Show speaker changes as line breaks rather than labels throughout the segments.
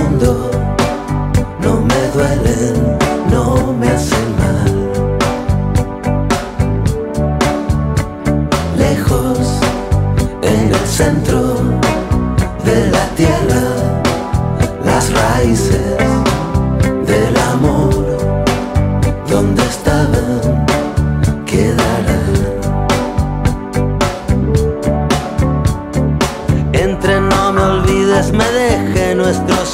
mundo.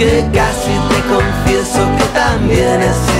Aunque casi te confieso que también he